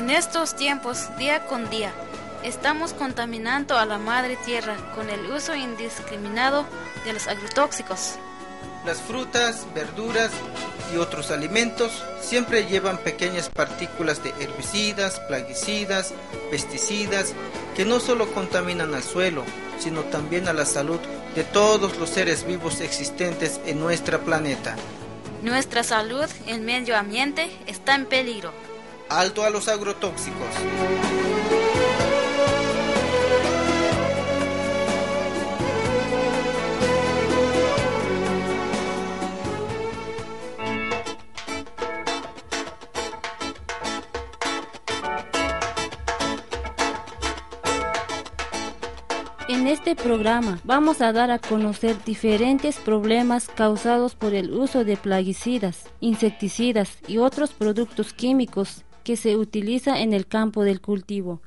En estos tiempos, día con día, estamos contaminando a la madre tierra con el uso indiscriminado de los agrotóxicos. Las frutas, verduras y otros alimentos siempre llevan pequeñas partículas de herbicidas, plaguicidas, pesticidas, que no solo contaminan al suelo, sino también a la salud de todos los seres vivos existentes en nuestro planeta. Nuestra salud, el medio ambiente, está en peligro. Alto a los agrotóxicos. En este programa vamos a dar a conocer diferentes problemas causados por el uso de plaguicidas, insecticidas y otros productos químicos que se utiliza en el campo del cultivo.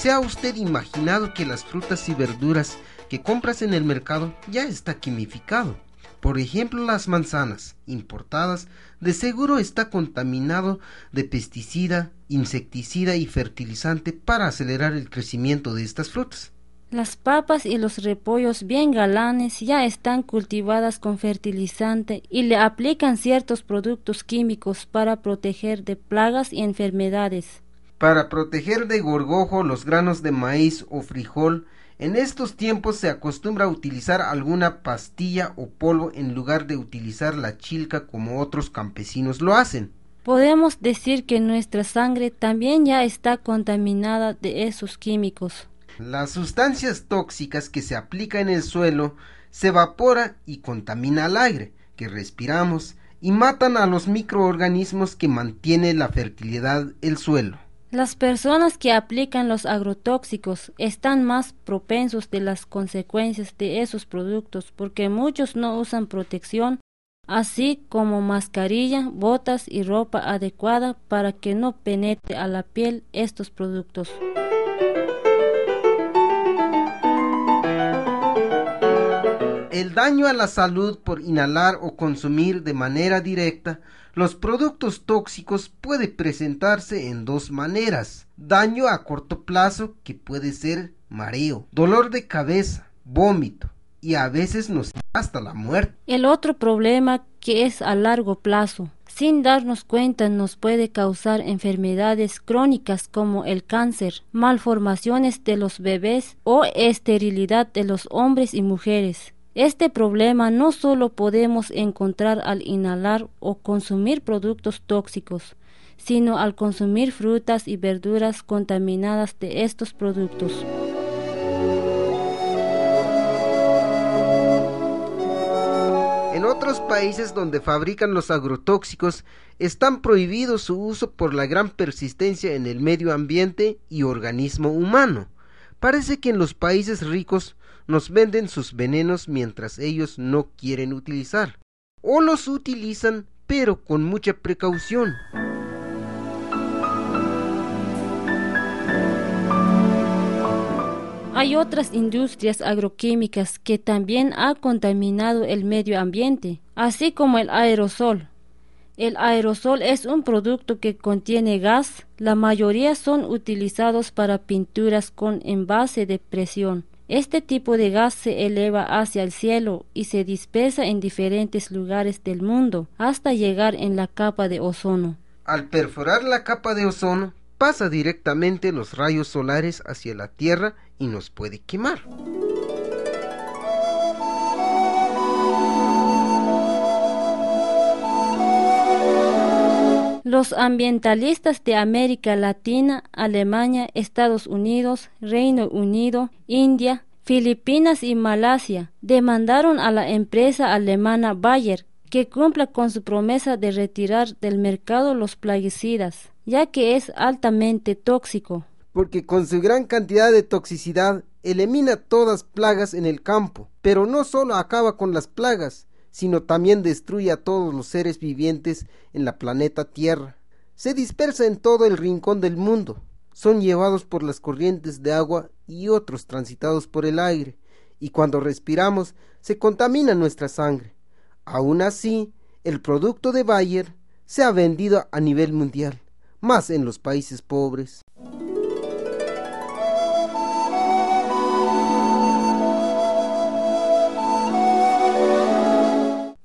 ¿Se ha usted imaginado que las frutas y verduras que compras en el mercado ya está quimificado? Por ejemplo, las manzanas importadas de seguro está contaminado de pesticida, insecticida y fertilizante para acelerar el crecimiento de estas frutas. Las papas y los repollos bien galanes ya están cultivadas con fertilizante y le aplican ciertos productos químicos para proteger de plagas y enfermedades. Para proteger de gorgojo los granos de maíz o frijol, en estos tiempos se acostumbra a utilizar alguna pastilla o polvo en lugar de utilizar la chilca como otros campesinos lo hacen. Podemos decir que nuestra sangre también ya está contaminada de esos químicos. Las sustancias tóxicas que se aplican en el suelo se evapora y contamina al aire que respiramos y matan a los microorganismos que mantienen la fertilidad del suelo. Las personas que aplican los agrotóxicos están más propensos de las consecuencias de esos productos porque muchos no usan protección, así como mascarilla, botas y ropa adecuada para que no penetre a la piel estos productos. El daño a la salud por inhalar o consumir de manera directa los productos tóxicos puede presentarse en dos maneras. Daño a corto plazo que puede ser mareo, dolor de cabeza, vómito y a veces nos hasta la muerte. El otro problema que es a largo plazo, sin darnos cuenta nos puede causar enfermedades crónicas como el cáncer, malformaciones de los bebés o esterilidad de los hombres y mujeres. Este problema no solo podemos encontrar al inhalar o consumir productos tóxicos, sino al consumir frutas y verduras contaminadas de estos productos. En otros países donde fabrican los agrotóxicos están prohibidos su uso por la gran persistencia en el medio ambiente y organismo humano. Parece que en los países ricos nos venden sus venenos mientras ellos no quieren utilizar. O los utilizan pero con mucha precaución. Hay otras industrias agroquímicas que también han contaminado el medio ambiente, así como el aerosol. El aerosol es un producto que contiene gas, la mayoría son utilizados para pinturas con envase de presión. Este tipo de gas se eleva hacia el cielo y se dispersa en diferentes lugares del mundo hasta llegar en la capa de ozono. Al perforar la capa de ozono, pasa directamente los rayos solares hacia la Tierra y nos puede quemar. Los ambientalistas de América Latina, Alemania, Estados Unidos, Reino Unido, India, Filipinas y Malasia demandaron a la empresa alemana Bayer que cumpla con su promesa de retirar del mercado los plaguicidas, ya que es altamente tóxico. Porque con su gran cantidad de toxicidad elimina todas plagas en el campo, pero no solo acaba con las plagas, sino también destruye a todos los seres vivientes en la planeta Tierra. Se dispersa en todo el rincón del mundo. Son llevados por las corrientes de agua y otros transitados por el aire, y cuando respiramos se contamina nuestra sangre. Aún así, el producto de Bayer se ha vendido a nivel mundial, más en los países pobres.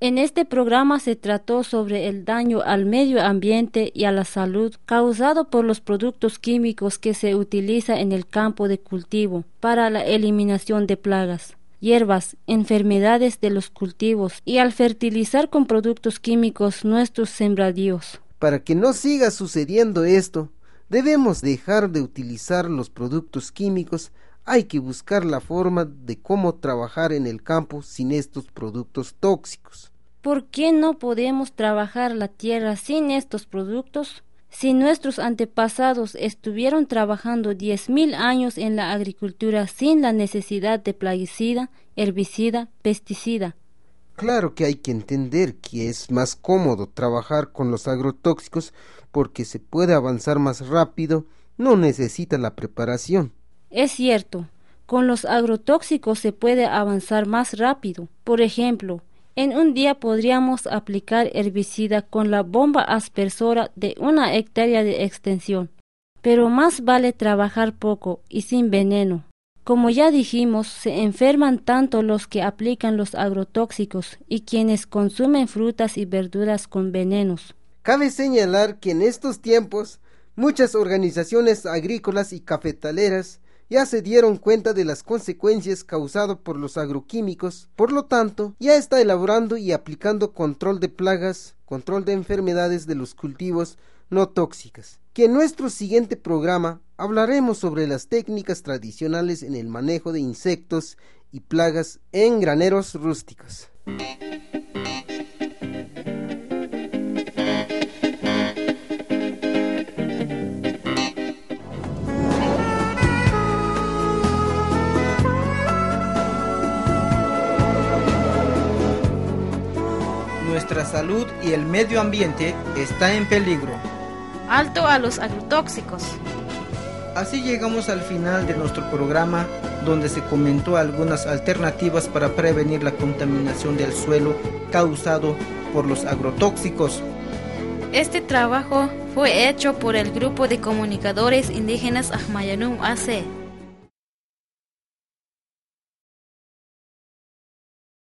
En este programa se trató sobre el daño al medio ambiente y a la salud causado por los productos químicos que se utiliza en el campo de cultivo para la eliminación de plagas, hierbas, enfermedades de los cultivos y al fertilizar con productos químicos nuestros sembradíos. Para que no siga sucediendo esto, debemos dejar de utilizar los productos químicos hay que buscar la forma de cómo trabajar en el campo sin estos productos tóxicos. ¿Por qué no podemos trabajar la tierra sin estos productos? Si nuestros antepasados estuvieron trabajando diez mil años en la agricultura sin la necesidad de plaguicida, herbicida, pesticida. Claro que hay que entender que es más cómodo trabajar con los agrotóxicos porque se puede avanzar más rápido, no necesita la preparación. Es cierto, con los agrotóxicos se puede avanzar más rápido. Por ejemplo, en un día podríamos aplicar herbicida con la bomba aspersora de una hectárea de extensión, pero más vale trabajar poco y sin veneno. Como ya dijimos, se enferman tanto los que aplican los agrotóxicos y quienes consumen frutas y verduras con venenos. Cabe señalar que en estos tiempos muchas organizaciones agrícolas y cafetaleras ya se dieron cuenta de las consecuencias causadas por los agroquímicos, por lo tanto, ya está elaborando y aplicando control de plagas, control de enfermedades de los cultivos no tóxicas. Que en nuestro siguiente programa hablaremos sobre las técnicas tradicionales en el manejo de insectos y plagas en graneros rústicos. Nuestra salud y el medio ambiente está en peligro. Alto a los agrotóxicos. Así llegamos al final de nuestro programa donde se comentó algunas alternativas para prevenir la contaminación del suelo causado por los agrotóxicos. Este trabajo fue hecho por el grupo de comunicadores indígenas Ahmayanum AC